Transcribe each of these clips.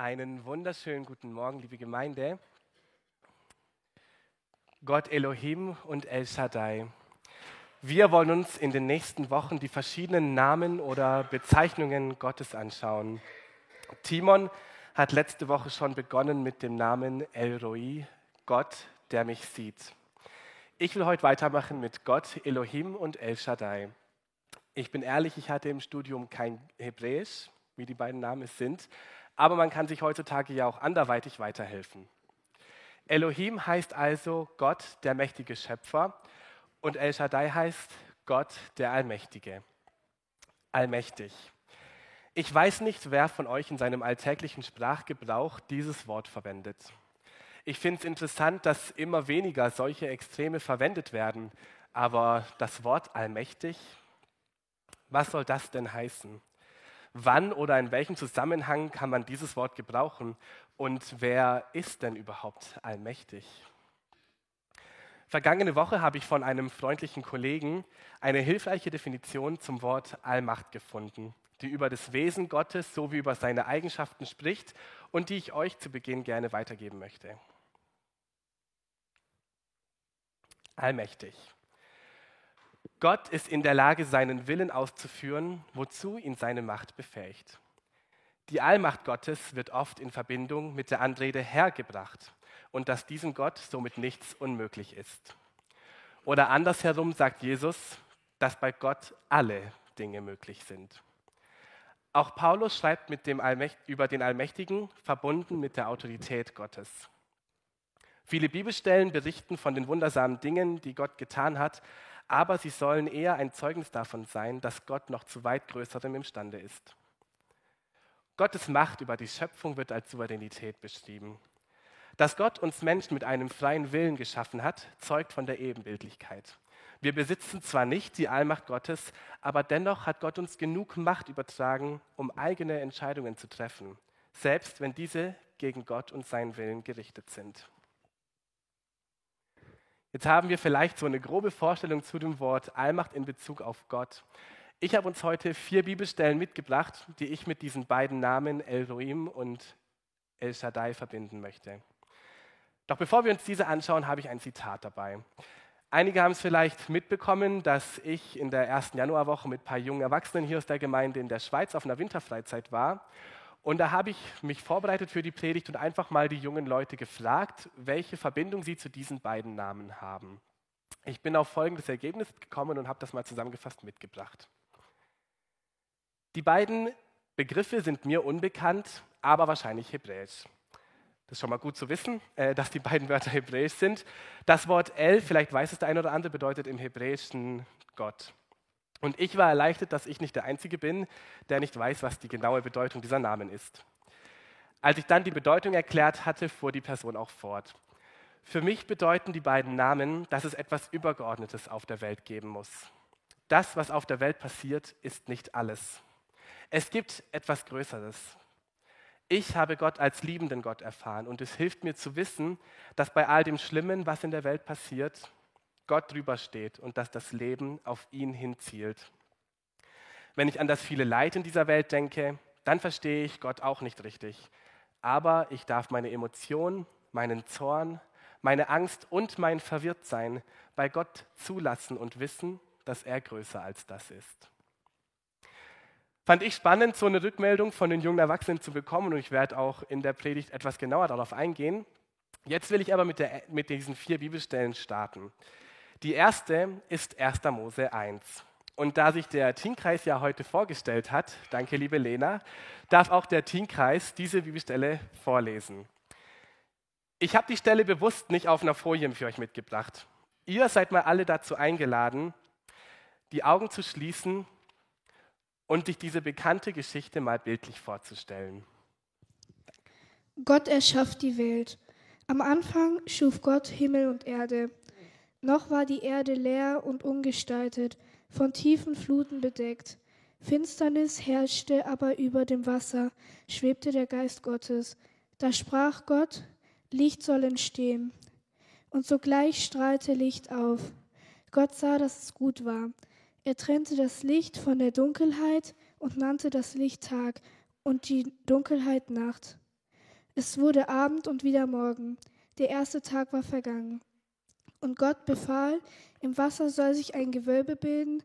Einen wunderschönen guten Morgen, liebe Gemeinde. Gott Elohim und El Shaddai. Wir wollen uns in den nächsten Wochen die verschiedenen Namen oder Bezeichnungen Gottes anschauen. Timon hat letzte Woche schon begonnen mit dem Namen El Roi, Gott, der mich sieht. Ich will heute weitermachen mit Gott Elohim und El Shaddai. Ich bin ehrlich, ich hatte im Studium kein Hebräisch, wie die beiden Namen sind, aber man kann sich heutzutage ja auch anderweitig weiterhelfen. Elohim heißt also Gott, der mächtige Schöpfer, und El Shaddai heißt Gott, der Allmächtige. Allmächtig. Ich weiß nicht, wer von euch in seinem alltäglichen Sprachgebrauch dieses Wort verwendet. Ich finde es interessant, dass immer weniger solche Extreme verwendet werden, aber das Wort allmächtig, was soll das denn heißen? Wann oder in welchem Zusammenhang kann man dieses Wort gebrauchen? Und wer ist denn überhaupt allmächtig? Vergangene Woche habe ich von einem freundlichen Kollegen eine hilfreiche Definition zum Wort Allmacht gefunden, die über das Wesen Gottes sowie über seine Eigenschaften spricht und die ich euch zu Beginn gerne weitergeben möchte. Allmächtig. Gott ist in der Lage, seinen Willen auszuführen, wozu ihn seine Macht befähigt. Die Allmacht Gottes wird oft in Verbindung mit der Anrede Herr gebracht und dass diesem Gott somit nichts unmöglich ist. Oder andersherum sagt Jesus, dass bei Gott alle Dinge möglich sind. Auch Paulus schreibt mit dem über den Allmächtigen, verbunden mit der Autorität Gottes. Viele Bibelstellen berichten von den wundersamen Dingen, die Gott getan hat, aber sie sollen eher ein Zeugnis davon sein, dass Gott noch zu weit Größerem imstande ist. Gottes Macht über die Schöpfung wird als Souveränität beschrieben. Dass Gott uns Menschen mit einem freien Willen geschaffen hat, zeugt von der Ebenbildlichkeit. Wir besitzen zwar nicht die Allmacht Gottes, aber dennoch hat Gott uns genug Macht übertragen, um eigene Entscheidungen zu treffen, selbst wenn diese gegen Gott und seinen Willen gerichtet sind. Jetzt haben wir vielleicht so eine grobe Vorstellung zu dem Wort Allmacht in Bezug auf Gott. Ich habe uns heute vier Bibelstellen mitgebracht, die ich mit diesen beiden Namen Elohim und El Shaddai verbinden möchte. Doch bevor wir uns diese anschauen, habe ich ein Zitat dabei. Einige haben es vielleicht mitbekommen, dass ich in der ersten Januarwoche mit ein paar jungen Erwachsenen hier aus der Gemeinde in der Schweiz auf einer Winterfreizeit war und da habe ich mich vorbereitet für die Predigt und einfach mal die jungen Leute gefragt, welche Verbindung sie zu diesen beiden Namen haben. Ich bin auf folgendes Ergebnis gekommen und habe das mal zusammengefasst mitgebracht. Die beiden Begriffe sind mir unbekannt, aber wahrscheinlich hebräisch. Das ist schon mal gut zu wissen, äh, dass die beiden Wörter hebräisch sind. Das Wort El, vielleicht weiß es der eine oder andere, bedeutet im Hebräischen Gott. Und ich war erleichtert, dass ich nicht der Einzige bin, der nicht weiß, was die genaue Bedeutung dieser Namen ist. Als ich dann die Bedeutung erklärt hatte, fuhr die Person auch fort. Für mich bedeuten die beiden Namen, dass es etwas Übergeordnetes auf der Welt geben muss. Das, was auf der Welt passiert, ist nicht alles. Es gibt etwas Größeres. Ich habe Gott als liebenden Gott erfahren und es hilft mir zu wissen, dass bei all dem Schlimmen, was in der Welt passiert, Gott drüber steht und dass das Leben auf ihn hinzielt. Wenn ich an das viele Leid in dieser Welt denke, dann verstehe ich Gott auch nicht richtig. Aber ich darf meine Emotionen, meinen Zorn, meine Angst und mein Verwirrtsein bei Gott zulassen und wissen, dass er größer als das ist. Fand ich spannend, so eine Rückmeldung von den jungen Erwachsenen zu bekommen und ich werde auch in der Predigt etwas genauer darauf eingehen. Jetzt will ich aber mit, der, mit diesen vier Bibelstellen starten. Die erste ist 1. Mose 1. Und da sich der Teamkreis ja heute vorgestellt hat, danke liebe Lena, darf auch der Teamkreis diese Bibelstelle vorlesen. Ich habe die Stelle bewusst nicht auf einer Folie für euch mitgebracht. Ihr seid mal alle dazu eingeladen, die Augen zu schließen und sich diese bekannte Geschichte mal bildlich vorzustellen. Gott erschafft die Welt. Am Anfang schuf Gott Himmel und Erde. Noch war die Erde leer und ungestaltet, von tiefen Fluten bedeckt. Finsternis herrschte aber über dem Wasser, schwebte der Geist Gottes. Da sprach Gott, Licht soll entstehen. Und sogleich strahlte Licht auf. Gott sah, dass es gut war. Er trennte das Licht von der Dunkelheit und nannte das Licht Tag und die Dunkelheit Nacht. Es wurde Abend und wieder Morgen. Der erste Tag war vergangen. Und Gott befahl, im Wasser soll sich ein Gewölbe bilden,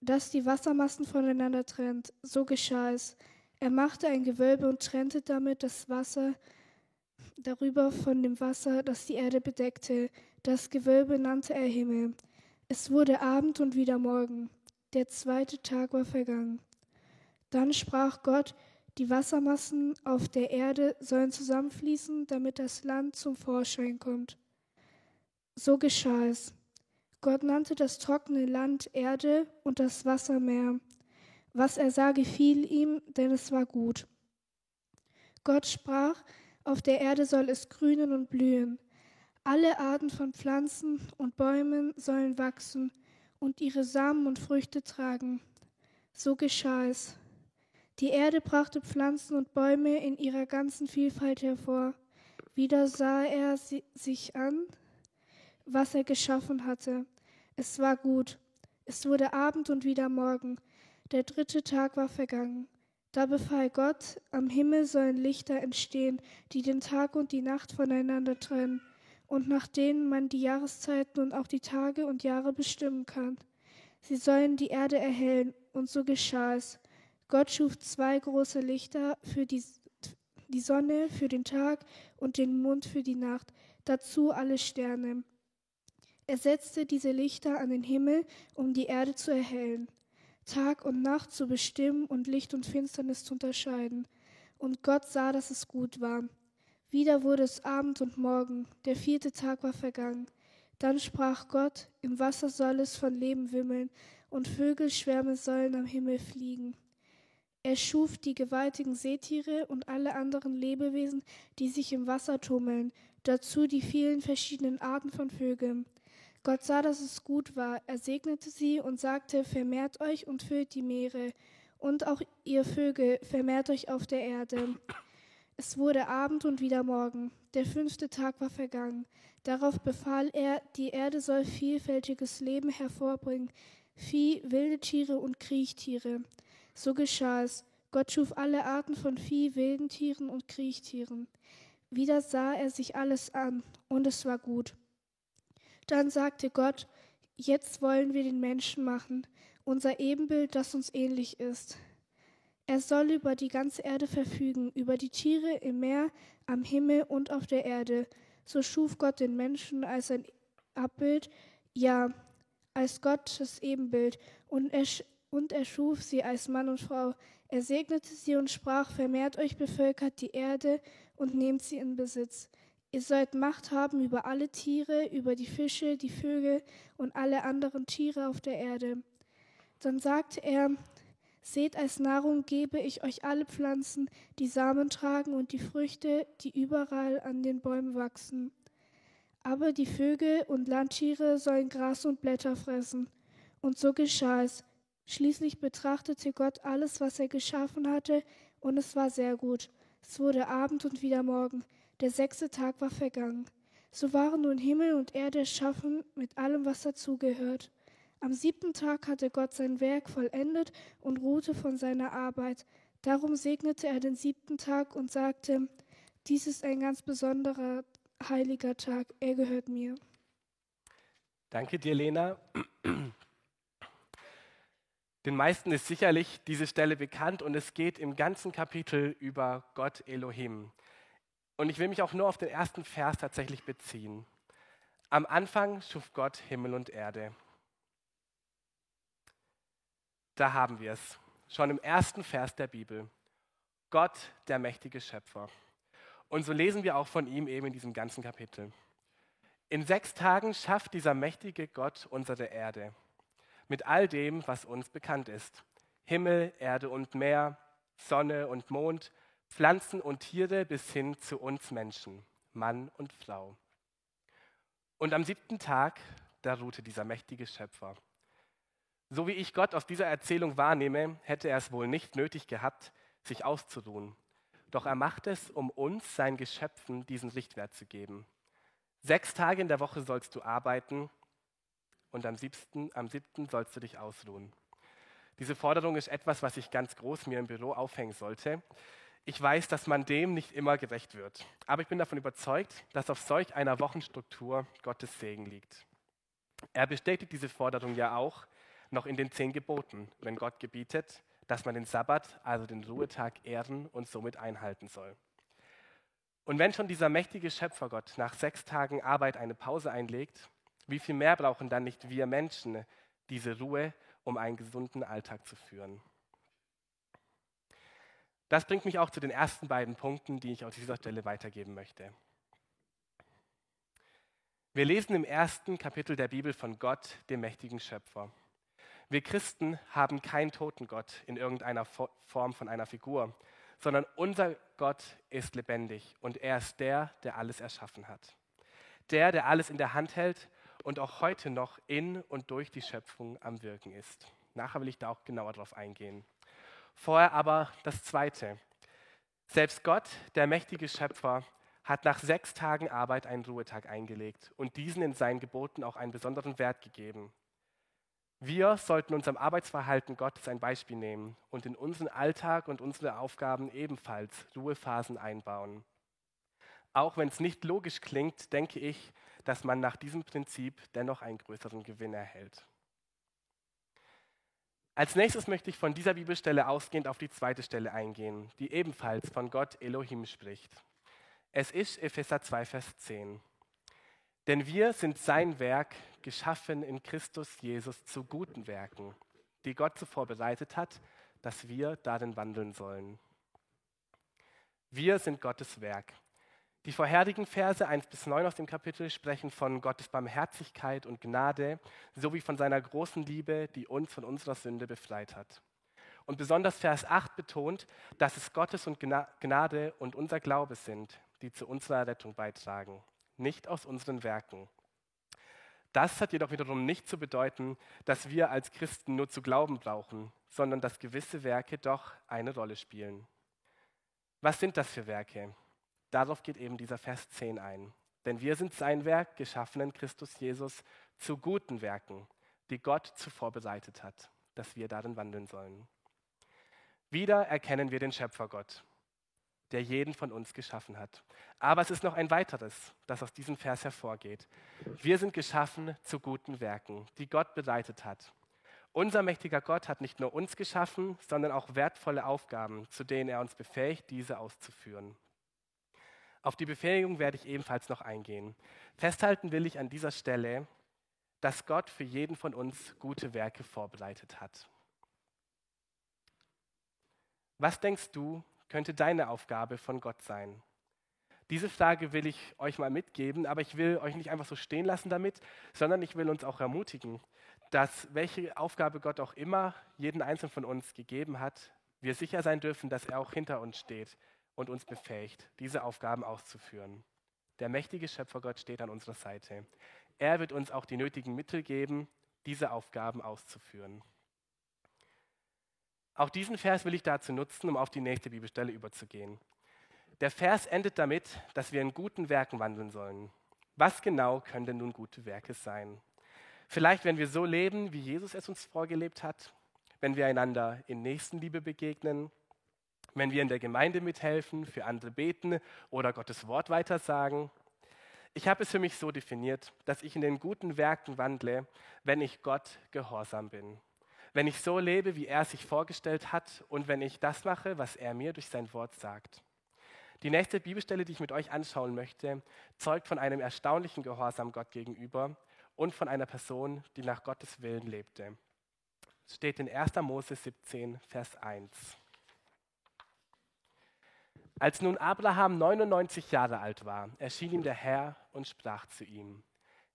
das die Wassermassen voneinander trennt. So geschah es. Er machte ein Gewölbe und trennte damit das Wasser darüber von dem Wasser, das die Erde bedeckte. Das Gewölbe nannte er Himmel. Es wurde Abend und wieder Morgen. Der zweite Tag war vergangen. Dann sprach Gott, die Wassermassen auf der Erde sollen zusammenfließen, damit das Land zum Vorschein kommt. So geschah es. Gott nannte das trockene Land Erde und das Wasser Meer. Was er sah, gefiel ihm, denn es war gut. Gott sprach, auf der Erde soll es grünen und blühen. Alle Arten von Pflanzen und Bäumen sollen wachsen und ihre Samen und Früchte tragen. So geschah es. Die Erde brachte Pflanzen und Bäume in ihrer ganzen Vielfalt hervor. Wieder sah er sich an, was er geschaffen hatte. Es war gut. Es wurde Abend und wieder Morgen. Der dritte Tag war vergangen. Da befahl Gott, am Himmel sollen Lichter entstehen, die den Tag und die Nacht voneinander trennen, und nach denen man die Jahreszeiten und auch die Tage und Jahre bestimmen kann. Sie sollen die Erde erhellen, und so geschah es. Gott schuf zwei große Lichter für die, die Sonne für den Tag und den Mond für die Nacht, dazu alle Sterne. Er setzte diese Lichter an den Himmel, um die Erde zu erhellen, Tag und Nacht zu bestimmen und Licht und Finsternis zu unterscheiden. Und Gott sah, dass es gut war. Wieder wurde es Abend und Morgen, der vierte Tag war vergangen. Dann sprach Gott, im Wasser soll es von Leben wimmeln, und Vögelschwärme sollen am Himmel fliegen. Er schuf die gewaltigen Seetiere und alle anderen Lebewesen, die sich im Wasser tummeln, dazu die vielen verschiedenen Arten von Vögeln. Gott sah, dass es gut war. Er segnete sie und sagte, vermehrt euch und füllt die Meere. Und auch ihr Vögel, vermehrt euch auf der Erde. Es wurde Abend und wieder Morgen. Der fünfte Tag war vergangen. Darauf befahl er, die Erde soll vielfältiges Leben hervorbringen, Vieh, wilde Tiere und Kriechtiere. So geschah es. Gott schuf alle Arten von Vieh, wilden Tieren und Kriechtieren. Wieder sah er sich alles an, und es war gut. Dann sagte Gott, jetzt wollen wir den Menschen machen, unser Ebenbild, das uns ähnlich ist. Er soll über die ganze Erde verfügen, über die Tiere im Meer, am Himmel und auf der Erde. So schuf Gott den Menschen als ein Abbild, ja, als Gottes Ebenbild, und er und er schuf sie als Mann und Frau. Er segnete sie und sprach, vermehrt euch, bevölkert die Erde und nehmt sie in Besitz. Ihr sollt Macht haben über alle Tiere, über die Fische, die Vögel und alle anderen Tiere auf der Erde. Dann sagte er, Seht als Nahrung gebe ich euch alle Pflanzen, die Samen tragen und die Früchte, die überall an den Bäumen wachsen. Aber die Vögel und Landtiere sollen Gras und Blätter fressen. Und so geschah es. Schließlich betrachtete Gott alles, was er geschaffen hatte, und es war sehr gut. Es wurde Abend und wieder Morgen. Der sechste Tag war vergangen. So waren nun Himmel und Erde erschaffen mit allem, was dazugehört. Am siebten Tag hatte Gott sein Werk vollendet und ruhte von seiner Arbeit. Darum segnete er den siebten Tag und sagte, dies ist ein ganz besonderer heiliger Tag, er gehört mir. Danke dir, Lena. Den meisten ist sicherlich diese Stelle bekannt und es geht im ganzen Kapitel über Gott Elohim. Und ich will mich auch nur auf den ersten Vers tatsächlich beziehen. Am Anfang schuf Gott Himmel und Erde. Da haben wir es, schon im ersten Vers der Bibel. Gott, der mächtige Schöpfer. Und so lesen wir auch von ihm eben in diesem ganzen Kapitel. In sechs Tagen schafft dieser mächtige Gott unsere Erde mit all dem, was uns bekannt ist. Himmel, Erde und Meer, Sonne und Mond, Pflanzen und Tiere bis hin zu uns Menschen, Mann und Frau. Und am siebten Tag, da ruhte dieser mächtige Schöpfer. So wie ich Gott aus dieser Erzählung wahrnehme, hätte er es wohl nicht nötig gehabt, sich auszuruhen. Doch er macht es, um uns, seinen Geschöpfen, diesen Richtwert zu geben. Sechs Tage in der Woche sollst du arbeiten und am siebten, am siebten sollst du dich ausruhen. Diese Forderung ist etwas, was ich ganz groß mir im Büro aufhängen sollte. Ich weiß, dass man dem nicht immer gerecht wird, aber ich bin davon überzeugt, dass auf solch einer Wochenstruktur Gottes Segen liegt. Er bestätigt diese Forderung ja auch noch in den zehn Geboten, wenn Gott gebietet, dass man den Sabbat, also den Ruhetag, ehren und somit einhalten soll. Und wenn schon dieser mächtige Schöpfergott nach sechs Tagen Arbeit eine Pause einlegt, wie viel mehr brauchen dann nicht wir Menschen diese Ruhe, um einen gesunden Alltag zu führen? Das bringt mich auch zu den ersten beiden Punkten, die ich auf dieser Stelle weitergeben möchte. Wir lesen im ersten Kapitel der Bibel von Gott, dem mächtigen Schöpfer. Wir Christen haben keinen toten Gott in irgendeiner Form von einer Figur, sondern unser Gott ist lebendig und er ist der, der alles erschaffen hat. Der, der alles in der Hand hält und auch heute noch in und durch die Schöpfung am Wirken ist. Nachher will ich da auch genauer drauf eingehen. Vorher aber das Zweite. Selbst Gott, der mächtige Schöpfer, hat nach sechs Tagen Arbeit einen Ruhetag eingelegt und diesen in seinen Geboten auch einen besonderen Wert gegeben. Wir sollten unserem Arbeitsverhalten Gottes ein Beispiel nehmen und in unseren Alltag und unsere Aufgaben ebenfalls Ruhephasen einbauen. Auch wenn es nicht logisch klingt, denke ich, dass man nach diesem Prinzip dennoch einen größeren Gewinn erhält. Als nächstes möchte ich von dieser Bibelstelle ausgehend auf die zweite Stelle eingehen, die ebenfalls von Gott Elohim spricht. Es ist Epheser 2, Vers 10. Denn wir sind sein Werk, geschaffen in Christus Jesus zu guten Werken, die Gott zuvor bereitet hat, dass wir darin wandeln sollen. Wir sind Gottes Werk. Die vorherigen Verse 1 bis 9 aus dem Kapitel sprechen von Gottes Barmherzigkeit und Gnade sowie von seiner großen Liebe, die uns von unserer Sünde befreit hat. Und besonders Vers 8 betont, dass es Gottes und Gnade und unser Glaube sind, die zu unserer Rettung beitragen, nicht aus unseren Werken. Das hat jedoch wiederum nicht zu bedeuten, dass wir als Christen nur zu glauben brauchen, sondern dass gewisse Werke doch eine Rolle spielen. Was sind das für Werke? Darauf geht eben dieser Vers 10 ein. Denn wir sind sein Werk, geschaffen in Christus Jesus, zu guten Werken, die Gott zuvor bereitet hat, dass wir darin wandeln sollen. Wieder erkennen wir den Schöpfergott, der jeden von uns geschaffen hat. Aber es ist noch ein weiteres, das aus diesem Vers hervorgeht. Wir sind geschaffen zu guten Werken, die Gott bereitet hat. Unser mächtiger Gott hat nicht nur uns geschaffen, sondern auch wertvolle Aufgaben, zu denen er uns befähigt, diese auszuführen. Auf die Befähigung werde ich ebenfalls noch eingehen. Festhalten will ich an dieser Stelle, dass Gott für jeden von uns gute Werke vorbereitet hat. Was denkst du, könnte deine Aufgabe von Gott sein? Diese Frage will ich euch mal mitgeben, aber ich will euch nicht einfach so stehen lassen damit, sondern ich will uns auch ermutigen, dass welche Aufgabe Gott auch immer jeden Einzelnen von uns gegeben hat, wir sicher sein dürfen, dass er auch hinter uns steht und uns befähigt, diese Aufgaben auszuführen. Der mächtige Schöpfergott steht an unserer Seite. Er wird uns auch die nötigen Mittel geben, diese Aufgaben auszuführen. Auch diesen Vers will ich dazu nutzen, um auf die nächste Bibelstelle überzugehen. Der Vers endet damit, dass wir in guten Werken wandeln sollen. Was genau können denn nun gute Werke sein? Vielleicht, wenn wir so leben, wie Jesus es uns vorgelebt hat, wenn wir einander in Nächstenliebe begegnen, wenn wir in der Gemeinde mithelfen, für andere beten oder Gottes Wort weitersagen. Ich habe es für mich so definiert, dass ich in den guten Werken wandle, wenn ich Gott gehorsam bin. Wenn ich so lebe, wie er sich vorgestellt hat und wenn ich das mache, was er mir durch sein Wort sagt. Die nächste Bibelstelle, die ich mit euch anschauen möchte, zeugt von einem erstaunlichen Gehorsam Gott gegenüber und von einer Person, die nach Gottes Willen lebte. Es steht in 1. Mose 17, Vers 1. Als nun Abraham 99 Jahre alt war, erschien ihm der Herr und sprach zu ihm,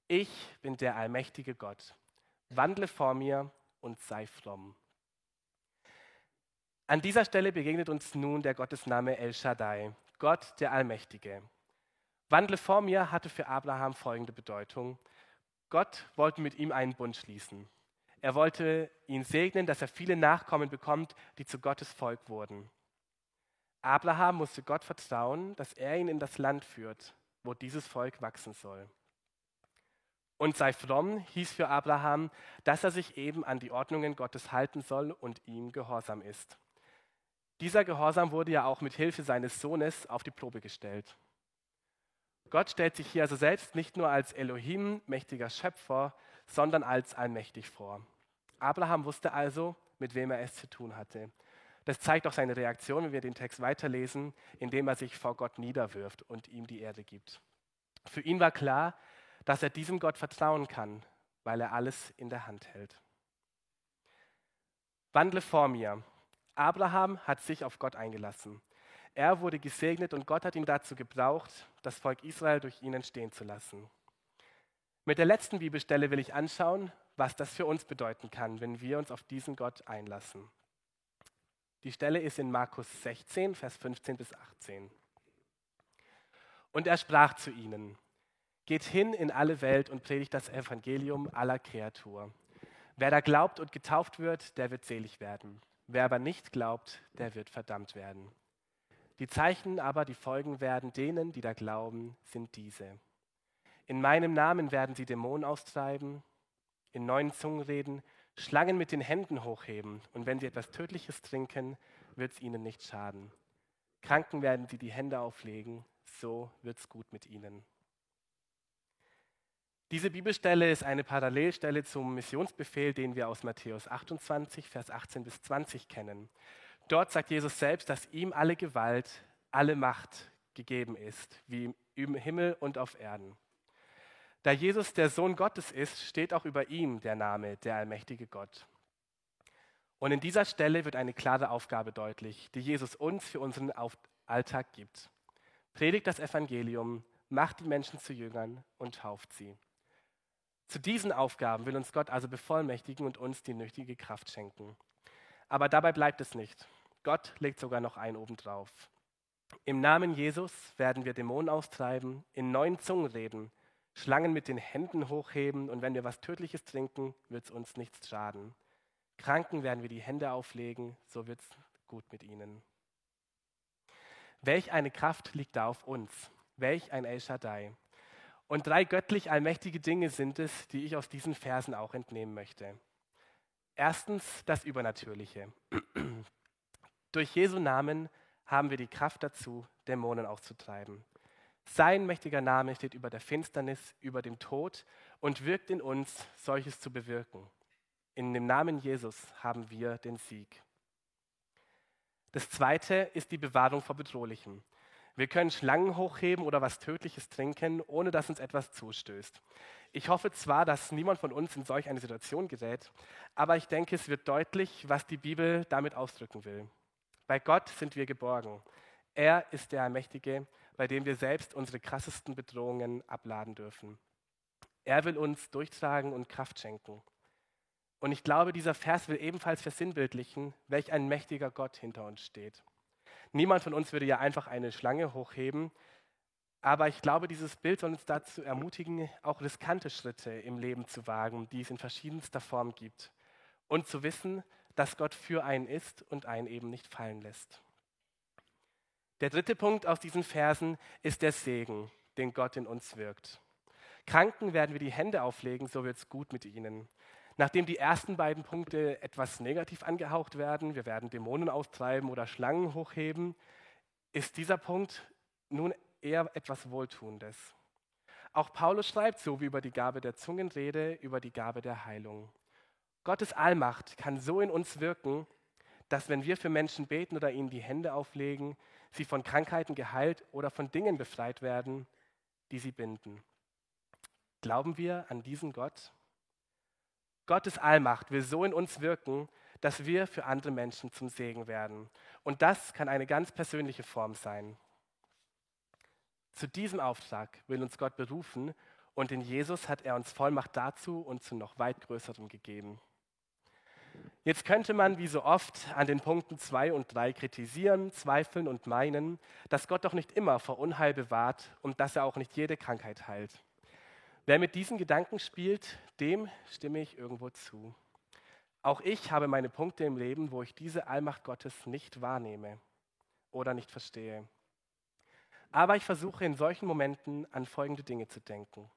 ich bin der allmächtige Gott, wandle vor mir und sei fromm. An dieser Stelle begegnet uns nun der Gottesname El Shaddai, Gott der Allmächtige. Wandle vor mir hatte für Abraham folgende Bedeutung. Gott wollte mit ihm einen Bund schließen. Er wollte ihn segnen, dass er viele Nachkommen bekommt, die zu Gottes Volk wurden. Abraham musste Gott vertrauen, dass er ihn in das Land führt, wo dieses Volk wachsen soll. Und sei fromm hieß für Abraham, dass er sich eben an die Ordnungen Gottes halten soll und ihm gehorsam ist. Dieser Gehorsam wurde ja auch mit Hilfe seines Sohnes auf die Probe gestellt. Gott stellt sich hier also selbst nicht nur als Elohim, mächtiger Schöpfer, sondern als allmächtig vor. Abraham wusste also, mit wem er es zu tun hatte. Das zeigt auch seine Reaktion, wenn wir den Text weiterlesen, indem er sich vor Gott niederwirft und ihm die Erde gibt. Für ihn war klar, dass er diesem Gott vertrauen kann, weil er alles in der Hand hält. Wandle vor mir. Abraham hat sich auf Gott eingelassen. Er wurde gesegnet und Gott hat ihn dazu gebraucht, das Volk Israel durch ihn entstehen zu lassen. Mit der letzten Bibelstelle will ich anschauen, was das für uns bedeuten kann, wenn wir uns auf diesen Gott einlassen. Die Stelle ist in Markus 16, Vers 15 bis 18. Und er sprach zu ihnen, Geht hin in alle Welt und predigt das Evangelium aller Kreatur. Wer da glaubt und getauft wird, der wird selig werden. Wer aber nicht glaubt, der wird verdammt werden. Die Zeichen aber, die folgen werden denen, die da glauben, sind diese. In meinem Namen werden sie Dämonen austreiben, in neuen Zungen reden, Schlangen mit den Händen hochheben und wenn sie etwas Tödliches trinken, wird es ihnen nicht schaden. Kranken werden sie die Hände auflegen, so wird es gut mit ihnen. Diese Bibelstelle ist eine Parallelstelle zum Missionsbefehl, den wir aus Matthäus 28, Vers 18 bis 20 kennen. Dort sagt Jesus selbst, dass ihm alle Gewalt, alle Macht gegeben ist, wie im Himmel und auf Erden. Da Jesus der Sohn Gottes ist, steht auch über ihm der Name, der allmächtige Gott. Und in dieser Stelle wird eine klare Aufgabe deutlich, die Jesus uns für unseren Alltag gibt. Predigt das Evangelium, macht die Menschen zu Jüngern und tauft sie. Zu diesen Aufgaben will uns Gott also bevollmächtigen und uns die nötige Kraft schenken. Aber dabei bleibt es nicht. Gott legt sogar noch einen obendrauf. Im Namen Jesus werden wir Dämonen austreiben, in neuen Zungen reden, Schlangen mit den Händen hochheben und wenn wir was Tödliches trinken, wird es uns nichts schaden. Kranken werden wir die Hände auflegen, so wird es gut mit ihnen. Welch eine Kraft liegt da auf uns, welch ein El Shaddai. Und drei göttlich allmächtige Dinge sind es, die ich aus diesen Versen auch entnehmen möchte. Erstens das Übernatürliche. Durch Jesu Namen haben wir die Kraft dazu, Dämonen auszutreiben. Sein mächtiger Name steht über der Finsternis, über dem Tod und wirkt in uns, solches zu bewirken. In dem Namen Jesus haben wir den Sieg. Das zweite ist die Bewahrung vor Bedrohlichem. Wir können Schlangen hochheben oder was Tödliches trinken, ohne dass uns etwas zustößt. Ich hoffe zwar, dass niemand von uns in solch eine Situation gerät, aber ich denke, es wird deutlich, was die Bibel damit ausdrücken will. Bei Gott sind wir geborgen. Er ist der Allmächtige, bei dem wir selbst unsere krassesten Bedrohungen abladen dürfen. Er will uns durchtragen und Kraft schenken. Und ich glaube, dieser Vers will ebenfalls versinnbildlichen, welch ein mächtiger Gott hinter uns steht. Niemand von uns würde ja einfach eine Schlange hochheben, aber ich glaube, dieses Bild soll uns dazu ermutigen, auch riskante Schritte im Leben zu wagen, die es in verschiedenster Form gibt. Und zu wissen, dass Gott für einen ist und einen eben nicht fallen lässt. Der dritte Punkt aus diesen Versen ist der Segen, den Gott in uns wirkt. Kranken werden wir die Hände auflegen, so wird es gut mit ihnen. Nachdem die ersten beiden Punkte etwas negativ angehaucht werden, wir werden Dämonen austreiben oder Schlangen hochheben, ist dieser Punkt nun eher etwas Wohltuendes. Auch Paulus schreibt so wie über die Gabe der Zungenrede, über die Gabe der Heilung. Gottes Allmacht kann so in uns wirken, dass wenn wir für Menschen beten oder ihnen die Hände auflegen, sie von Krankheiten geheilt oder von Dingen befreit werden, die sie binden. Glauben wir an diesen Gott? Gottes Allmacht will so in uns wirken, dass wir für andere Menschen zum Segen werden. Und das kann eine ganz persönliche Form sein. Zu diesem Auftrag will uns Gott berufen und in Jesus hat er uns Vollmacht dazu und zu noch weit größerem gegeben. Jetzt könnte man wie so oft an den Punkten 2 und 3 kritisieren, zweifeln und meinen, dass Gott doch nicht immer vor Unheil bewahrt und dass er auch nicht jede Krankheit heilt. Wer mit diesen Gedanken spielt, dem stimme ich irgendwo zu. Auch ich habe meine Punkte im Leben, wo ich diese Allmacht Gottes nicht wahrnehme oder nicht verstehe. Aber ich versuche in solchen Momenten an folgende Dinge zu denken.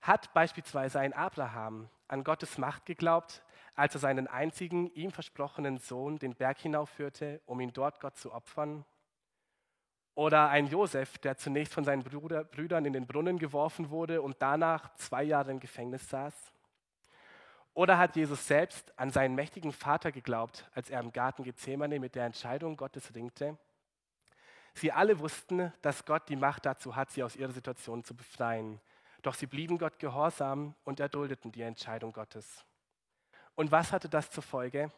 Hat beispielsweise ein Abraham an Gottes Macht geglaubt, als er seinen einzigen ihm versprochenen Sohn den Berg hinaufführte, um ihn dort Gott zu opfern? Oder ein Josef, der zunächst von seinen Bruder, Brüdern in den Brunnen geworfen wurde und danach zwei Jahre im Gefängnis saß? Oder hat Jesus selbst an seinen mächtigen Vater geglaubt, als er im Garten Gethsemane mit der Entscheidung Gottes ringte? Sie alle wussten, dass Gott die Macht dazu hat, sie aus ihrer Situation zu befreien. Doch sie blieben Gott gehorsam und erduldeten die Entscheidung Gottes. Und was hatte das zur Folge?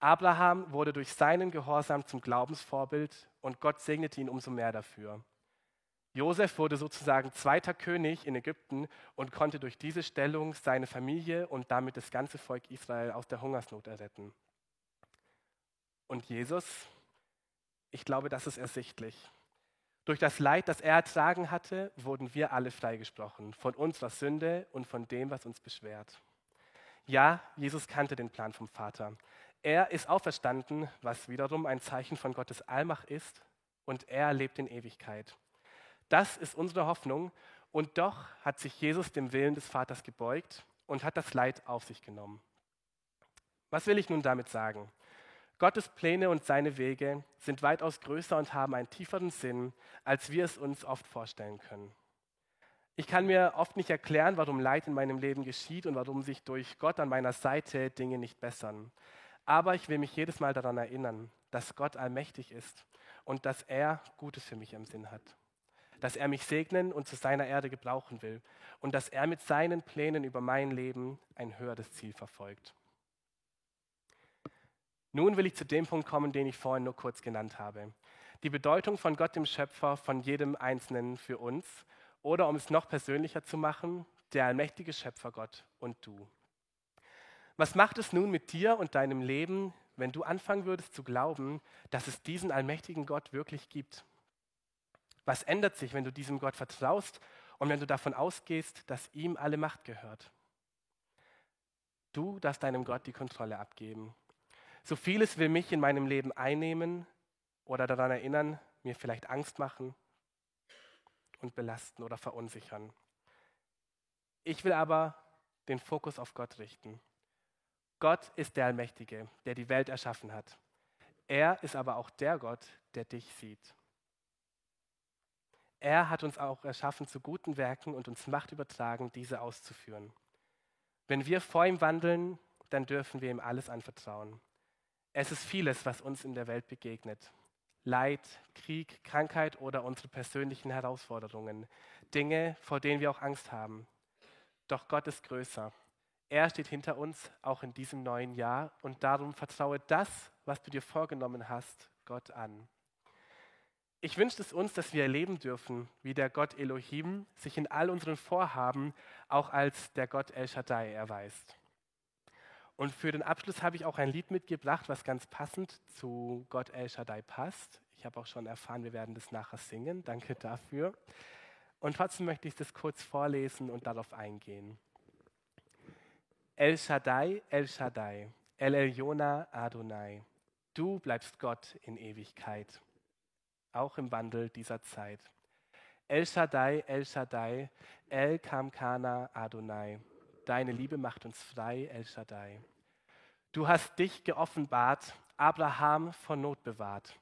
Abraham wurde durch seinen Gehorsam zum Glaubensvorbild und Gott segnete ihn umso mehr dafür. Josef wurde sozusagen zweiter König in Ägypten und konnte durch diese Stellung seine Familie und damit das ganze Volk Israel aus der Hungersnot erretten. Und Jesus, ich glaube, das ist ersichtlich. Durch das Leid, das er ertragen hatte, wurden wir alle freigesprochen von unserer Sünde und von dem, was uns beschwert. Ja, Jesus kannte den Plan vom Vater. Er ist auferstanden, was wiederum ein Zeichen von Gottes Allmacht ist, und er lebt in Ewigkeit. Das ist unsere Hoffnung, und doch hat sich Jesus dem Willen des Vaters gebeugt und hat das Leid auf sich genommen. Was will ich nun damit sagen? Gottes Pläne und seine Wege sind weitaus größer und haben einen tieferen Sinn, als wir es uns oft vorstellen können. Ich kann mir oft nicht erklären, warum Leid in meinem Leben geschieht und warum sich durch Gott an meiner Seite Dinge nicht bessern. Aber ich will mich jedes Mal daran erinnern, dass Gott allmächtig ist und dass er Gutes für mich im Sinn hat. Dass er mich segnen und zu seiner Erde gebrauchen will und dass er mit seinen Plänen über mein Leben ein höheres Ziel verfolgt. Nun will ich zu dem Punkt kommen, den ich vorhin nur kurz genannt habe. Die Bedeutung von Gott dem Schöpfer, von jedem Einzelnen für uns oder um es noch persönlicher zu machen, der allmächtige Schöpfergott und du. Was macht es nun mit dir und deinem Leben, wenn du anfangen würdest zu glauben, dass es diesen allmächtigen Gott wirklich gibt? Was ändert sich, wenn du diesem Gott vertraust und wenn du davon ausgehst, dass ihm alle Macht gehört? Du darfst deinem Gott die Kontrolle abgeben. So vieles will mich in meinem Leben einnehmen oder daran erinnern, mir vielleicht Angst machen, und belasten oder verunsichern. Ich will aber den Fokus auf Gott richten. Gott ist der Allmächtige, der die Welt erschaffen hat. Er ist aber auch der Gott, der dich sieht. Er hat uns auch erschaffen zu guten Werken und uns Macht übertragen, diese auszuführen. Wenn wir vor ihm wandeln, dann dürfen wir ihm alles anvertrauen. Es ist vieles, was uns in der Welt begegnet. Leid, Krieg, Krankheit oder unsere persönlichen Herausforderungen. Dinge, vor denen wir auch Angst haben. Doch Gott ist größer. Er steht hinter uns, auch in diesem neuen Jahr. Und darum vertraue das, was du dir vorgenommen hast, Gott an. Ich wünsche es uns, dass wir erleben dürfen, wie der Gott Elohim sich in all unseren Vorhaben auch als der Gott El Shaddai erweist. Und für den Abschluss habe ich auch ein Lied mitgebracht, was ganz passend zu Gott El Shaddai passt. Ich habe auch schon erfahren, wir werden das nachher singen. Danke dafür. Und trotzdem möchte ich das kurz vorlesen und darauf eingehen. El Shaddai, El Shaddai, El Eliona Adonai. Du bleibst Gott in Ewigkeit, auch im Wandel dieser Zeit. El Shaddai, El Shaddai, El Kamkana Adonai. Deine Liebe macht uns frei, El Shaddai. Du hast dich geoffenbart, Abraham von Not bewahrt,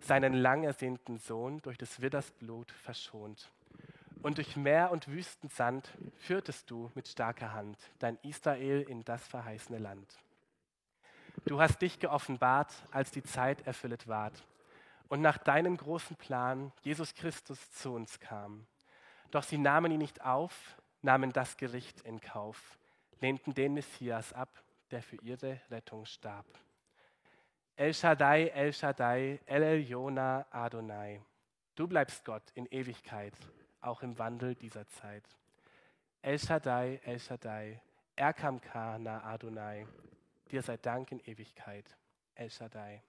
seinen lang ersehnten Sohn durch des Widders Blut verschont. Und durch Meer und Wüstensand führtest du mit starker Hand dein Israel in das verheißene Land. Du hast dich geoffenbart, als die Zeit erfüllet ward und nach deinem großen Plan Jesus Christus zu uns kam. Doch sie nahmen ihn nicht auf, nahmen das Gericht in Kauf, lehnten den Messias ab, der für ihre Rettung starb. El Shaddai, El Shaddai, El Eliona Adonai. Du bleibst Gott in Ewigkeit, auch im Wandel dieser Zeit. El Shaddai, El Shaddai, Erkamka na Adonai. Dir sei Dank in Ewigkeit. El Shaddai.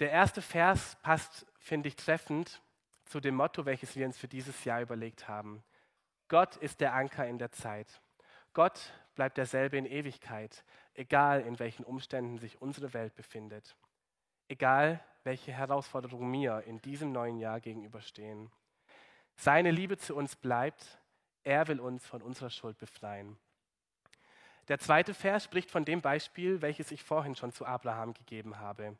Der erste Vers passt, finde ich, treffend zu dem Motto, welches wir uns für dieses Jahr überlegt haben. Gott ist der Anker in der Zeit. Gott bleibt derselbe in Ewigkeit, egal in welchen Umständen sich unsere Welt befindet. Egal welche Herausforderungen mir in diesem neuen Jahr gegenüberstehen. Seine Liebe zu uns bleibt. Er will uns von unserer Schuld befreien. Der zweite Vers spricht von dem Beispiel, welches ich vorhin schon zu Abraham gegeben habe.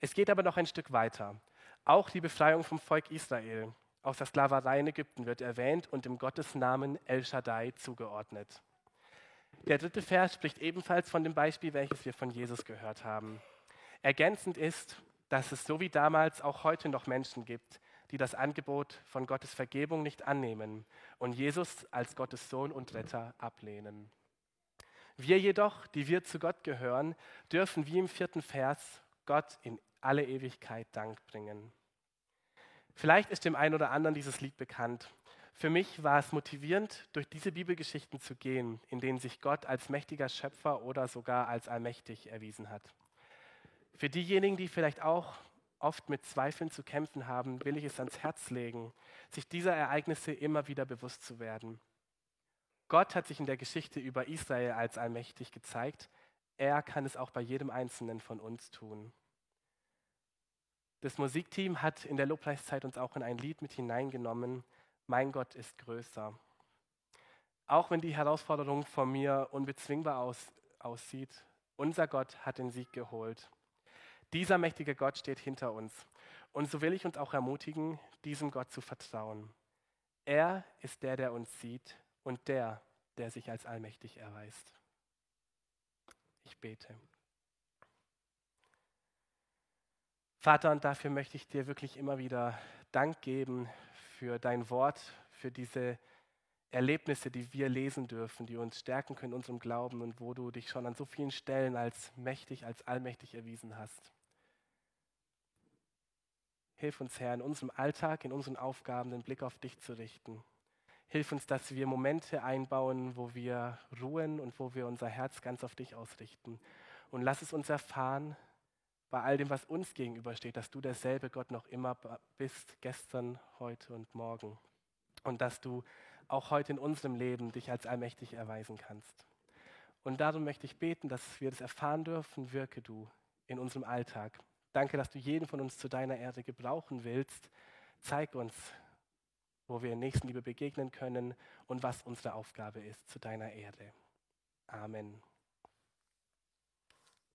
Es geht aber noch ein Stück weiter. Auch die Befreiung vom Volk Israel aus der Sklaverei in Ägypten wird erwähnt und im Gottesnamen El Shaddai zugeordnet. Der dritte Vers spricht ebenfalls von dem Beispiel, welches wir von Jesus gehört haben. Ergänzend ist, dass es so wie damals auch heute noch Menschen gibt, die das Angebot von Gottes Vergebung nicht annehmen und Jesus als Gottes Sohn und Retter ablehnen. Wir jedoch, die wir zu Gott gehören, dürfen wie im vierten Vers Gott in alle Ewigkeit Dank bringen. Vielleicht ist dem einen oder anderen dieses Lied bekannt. Für mich war es motivierend, durch diese Bibelgeschichten zu gehen, in denen sich Gott als mächtiger Schöpfer oder sogar als allmächtig erwiesen hat. Für diejenigen, die vielleicht auch oft mit Zweifeln zu kämpfen haben, will ich es ans Herz legen, sich dieser Ereignisse immer wieder bewusst zu werden. Gott hat sich in der Geschichte über Israel als allmächtig gezeigt. Er kann es auch bei jedem Einzelnen von uns tun. Das Musikteam hat in der Lobpreiszeit uns auch in ein Lied mit hineingenommen. Mein Gott ist größer. Auch wenn die Herausforderung von mir unbezwingbar aus, aussieht, unser Gott hat den Sieg geholt. Dieser mächtige Gott steht hinter uns. Und so will ich uns auch ermutigen, diesem Gott zu vertrauen. Er ist der, der uns sieht und der, der sich als allmächtig erweist. Ich bete. Vater, und dafür möchte ich dir wirklich immer wieder Dank geben für dein Wort, für diese Erlebnisse, die wir lesen dürfen, die uns stärken können in unserem Glauben und wo du dich schon an so vielen Stellen als mächtig, als allmächtig erwiesen hast. Hilf uns, Herr, in unserem Alltag, in unseren Aufgaben den Blick auf dich zu richten. Hilf uns, dass wir Momente einbauen, wo wir ruhen und wo wir unser Herz ganz auf dich ausrichten. Und lass es uns erfahren, bei all dem, was uns gegenübersteht, dass du derselbe Gott noch immer bist, gestern, heute und morgen. Und dass du auch heute in unserem Leben dich als allmächtig erweisen kannst. Und darum möchte ich beten, dass wir das erfahren dürfen, wirke du in unserem Alltag. Danke, dass du jeden von uns zu deiner Erde gebrauchen willst. Zeig uns, wo wir in Nächstenliebe begegnen können und was unsere Aufgabe ist zu deiner Erde. Amen.